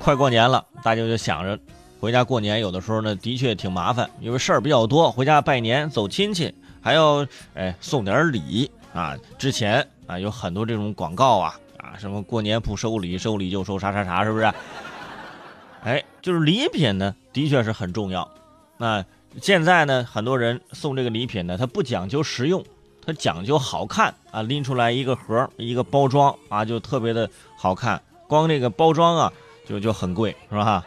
快过年了，大家就想着回家过年，有的时候呢的确挺麻烦，因为事儿比较多，回家拜年走亲戚，还要哎送点礼啊。之前啊有很多这种广告啊啊，什么过年不收礼，收礼就收啥啥啥，是不是？哎，就是礼品呢，的确是很重要。那现在呢，很多人送这个礼品呢，它不讲究实用，它讲究好看啊，拎出来一个盒一个包装啊，就特别的好看。光这个包装啊，就就很贵，是吧？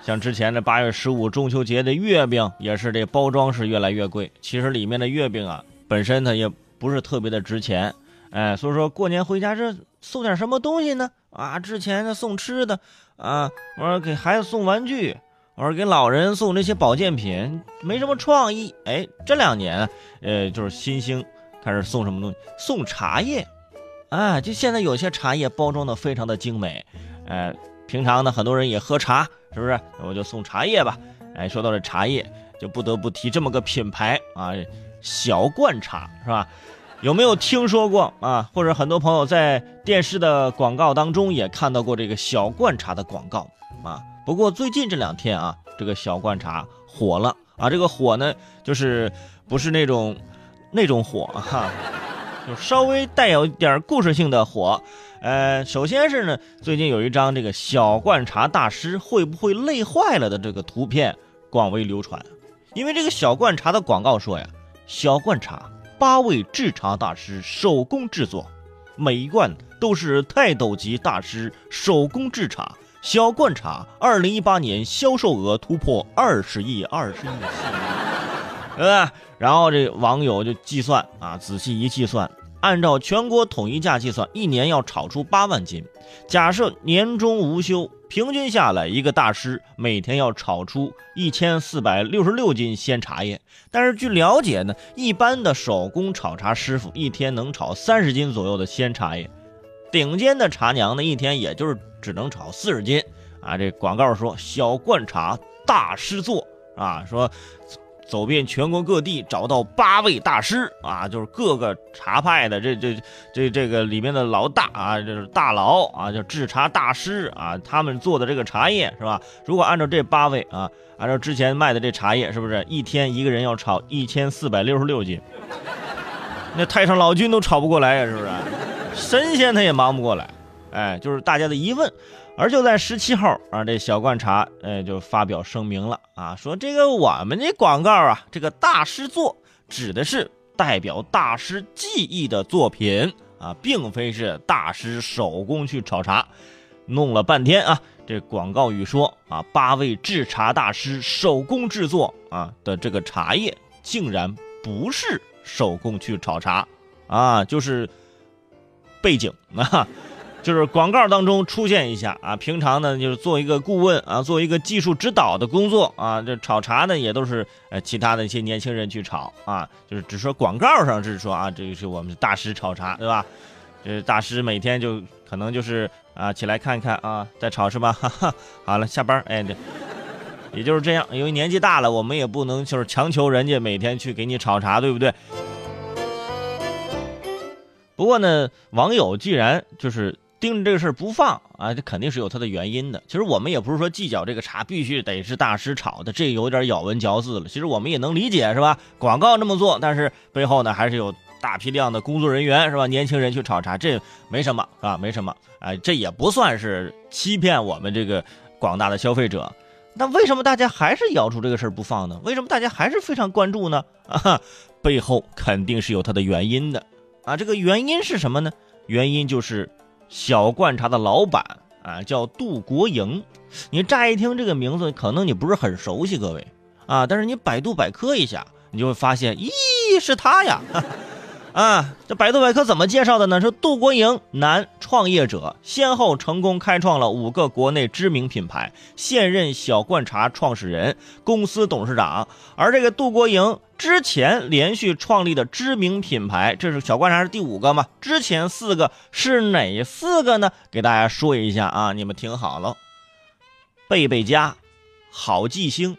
像之前的八月十五中秋节的月饼，也是这包装是越来越贵。其实里面的月饼啊，本身它也不是特别的值钱。哎，所以说过年回家这送点什么东西呢？啊，之前的送吃的啊，我说给孩子送玩具，我说给老人送那些保健品，没什么创意。哎，这两年呃，就是新兴开始送什么东西？送茶叶，啊，就现在有些茶叶包装的非常的精美。哎，平常呢很多人也喝茶，是不是？我就送茶叶吧。哎，说到这茶叶，就不得不提这么个品牌啊，小罐茶，是吧？有没有听说过啊？或者很多朋友在电视的广告当中也看到过这个小罐茶的广告啊？不过最近这两天啊，这个小罐茶火了啊！这个火呢，就是不是那种那种火哈，就稍微带有一点故事性的火。呃，首先是呢，最近有一张这个小罐茶大师会不会累坏了的这个图片广为流传，因为这个小罐茶的广告说呀，小罐茶。八位制茶大师手工制作，每一罐都是泰斗级大师手工制茶。小罐茶二零一八年销售额突破二十亿，二十亿，对吧？然后这网友就计算啊，仔细一计算，按照全国统一价计算，一年要炒出八万斤。假设年终无休。平均下来，一个大师每天要炒出一千四百六十六斤鲜茶叶。但是据了解呢，一般的手工炒茶师傅一天能炒三十斤左右的鲜茶叶，顶尖的茶娘呢，一天也就是只能炒四十斤。啊，这广告说小罐茶大师做啊，说。走遍全国各地，找到八位大师啊，就是各个茶派的这这这这个里面的老大啊，就是大佬啊，叫制茶大师啊，他们做的这个茶叶是吧？如果按照这八位啊，按照之前卖的这茶叶，是不是一天一个人要炒一千四百六十六斤？那太上老君都炒不过来呀，是不是？神仙他也忙不过来，哎，就是大家的疑问。而就在十七号啊，这小罐茶哎就发表声明了啊，说这个我们这广告啊，这个大师作指的是代表大师技艺的作品啊，并非是大师手工去炒茶。弄了半天啊，这广告语说啊，八位制茶大师手工制作啊的这个茶叶，竟然不是手工去炒茶啊，就是背景啊。就是广告当中出现一下啊，平常呢就是做一个顾问啊，做一个技术指导的工作啊。这炒茶呢也都是呃其他的一些年轻人去炒啊，就是只说广告上是说啊，这个是我们大师炒茶，对吧？这大师每天就可能就是啊起来看看啊，在炒是吧？哈哈，好了，下班哎，对，也就是这样，因为年纪大了，我们也不能就是强求人家每天去给你炒茶，对不对？不过呢，网友既然就是。盯着这个事儿不放啊，这肯定是有它的原因的。其实我们也不是说计较这个茶必须得是大师炒的，这有点咬文嚼字了。其实我们也能理解，是吧？广告这么做，但是背后呢还是有大批量的工作人员，是吧？年轻人去炒茶，这没什么啊，没什么啊，这也不算是欺骗我们这个广大的消费者。那为什么大家还是咬住这个事儿不放呢？为什么大家还是非常关注呢？啊，背后肯定是有它的原因的啊。这个原因是什么呢？原因就是。小罐茶的老板啊，叫杜国营。你乍一听这个名字，可能你不是很熟悉，各位啊。但是你百度百科一下，你就会发现，咦，是他呀。啊，这百度百科怎么介绍的呢？说杜国营，男，创业者，先后成功开创了五个国内知名品牌，现任小罐茶创始人、公司董事长。而这个杜国营之前连续创立的知名品牌，这是小罐茶是第五个嘛？之前四个是哪四个呢？给大家说一下啊，你们听好了：贝贝家、好记星、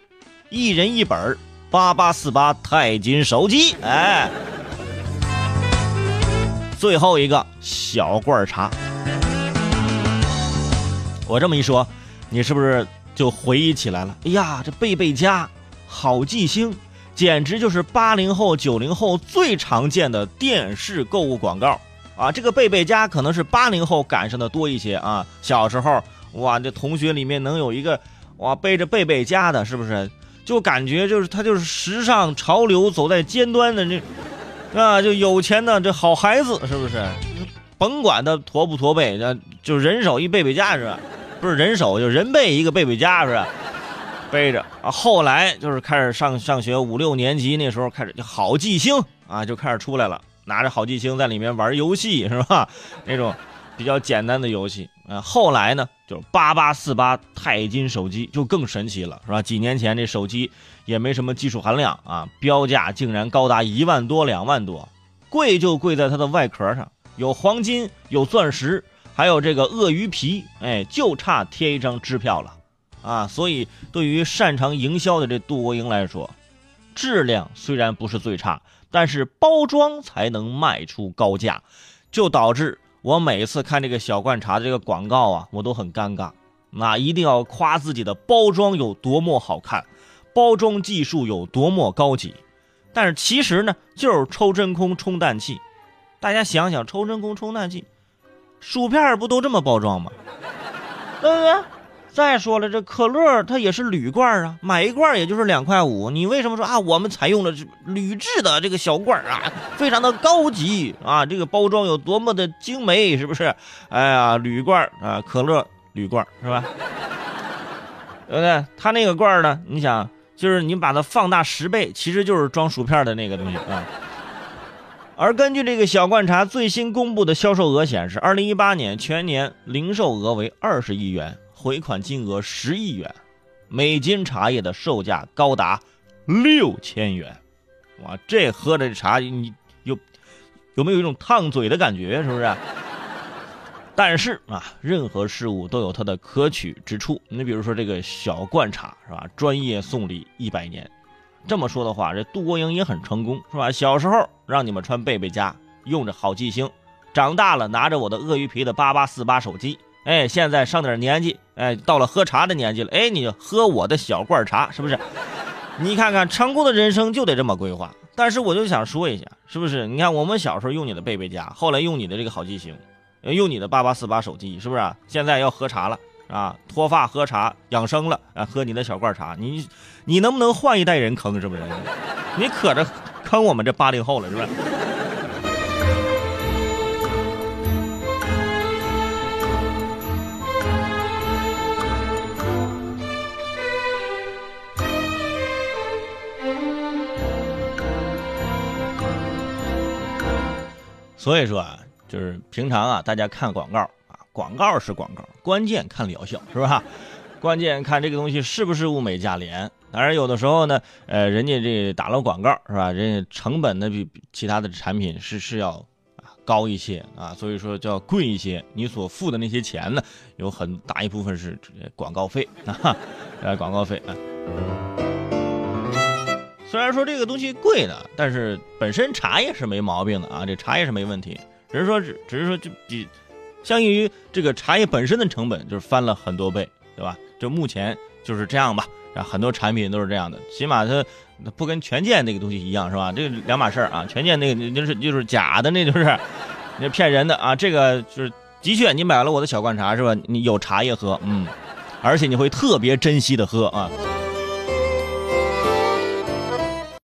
一人一本八八四八钛金手机，哎。最后一个小罐茶，我这么一说，你是不是就回忆起来了？哎呀，这贝贝家好记星，简直就是八零后、九零后最常见的电视购物广告啊！这个贝贝家可能是八零后赶上的多一些啊。小时候，哇，这同学里面能有一个哇背着贝贝家的，是不是？就感觉就是他就是时尚潮流走在尖端的那，啊，就有钱的这好孩子，是不是？甭管他驼不驼背，那就人手一贝贝家是吧？不是人手，就人背一个贝贝家是吧？背着啊。后来就是开始上上学五六年级那时候开始，好记星啊就开始出来了，拿着好记星在里面玩游戏是吧？那种比较简单的游戏后来呢？就是八八四八钛金手机就更神奇了，是吧？几年前这手机也没什么技术含量啊，标价竟然高达一万多、两万多，贵就贵在它的外壳上有黄金、有钻石，还有这个鳄鱼皮，哎，就差贴一张支票了啊！所以对于擅长营销的这杜国英来说，质量虽然不是最差，但是包装才能卖出高价，就导致。我每次看这个小罐茶的这个广告啊，我都很尴尬。那一定要夸自己的包装有多么好看，包装技术有多么高级。但是其实呢，就是抽真空充氮气。大家想想，抽真空充氮气，薯片不都这么包装吗？对不对？再说了，这可乐它也是铝罐啊，买一罐也就是两块五。你为什么说啊？我们采用了铝制的这个小罐啊，非常的高级啊，这个包装有多么的精美，是不是？哎呀，铝罐啊，可乐铝罐是吧？对不对？它那个罐呢？你想，就是你把它放大十倍，其实就是装薯片的那个东西啊。而根据这个小罐茶最新公布的销售额显示，二零一八年全年零售额为二十亿元。回款金额十亿元，每斤茶叶的售价高达六千元，哇！这喝的茶你有有没有一种烫嘴的感觉？是不是？但是啊，任何事物都有它的可取之处。你比如说这个小罐茶是吧？专业送礼一百年，这么说的话，这杜国英也很成功是吧？小时候让你们穿贝贝家，用着好记星，长大了拿着我的鳄鱼皮的八八四八手机。哎，现在上点年纪，哎，到了喝茶的年纪了，哎，你就喝我的小罐茶，是不是？你看看，成功的人生就得这么规划。但是我就想说一下，是不是？你看我们小时候用你的贝贝家，后来用你的这个好记星，用你的八八四八手机，是不是？现在要喝茶了啊，脱发喝茶养生了啊，喝你的小罐茶，你你能不能换一代人坑？是不是？你可着坑我们这八零后了，是不是？所以说啊，就是平常啊，大家看广告啊，广告是广告，关键看疗效，是吧？关键看这个东西是不是物美价廉。当然，有的时候呢，呃，人家这打了广告，是吧？人家成本呢比其他的产品是是要高一些啊，所以说叫贵一些。你所付的那些钱呢，有很大一部分是广告费啊，呃，广告费啊。虽然说这个东西贵呢，但是本身茶叶是没毛病的啊，这茶叶是没问题，只是说只只是说就比相应于这个茶叶本身的成本就是翻了很多倍，对吧？就目前就是这样吧，啊，很多产品都是这样的，起码它不跟权健那个东西一样，是吧？这两码事儿啊，权健那个就是就是假的，那就是那骗人的啊，这个就是的确你买了我的小罐茶是吧？你有茶叶喝，嗯，而且你会特别珍惜的喝啊。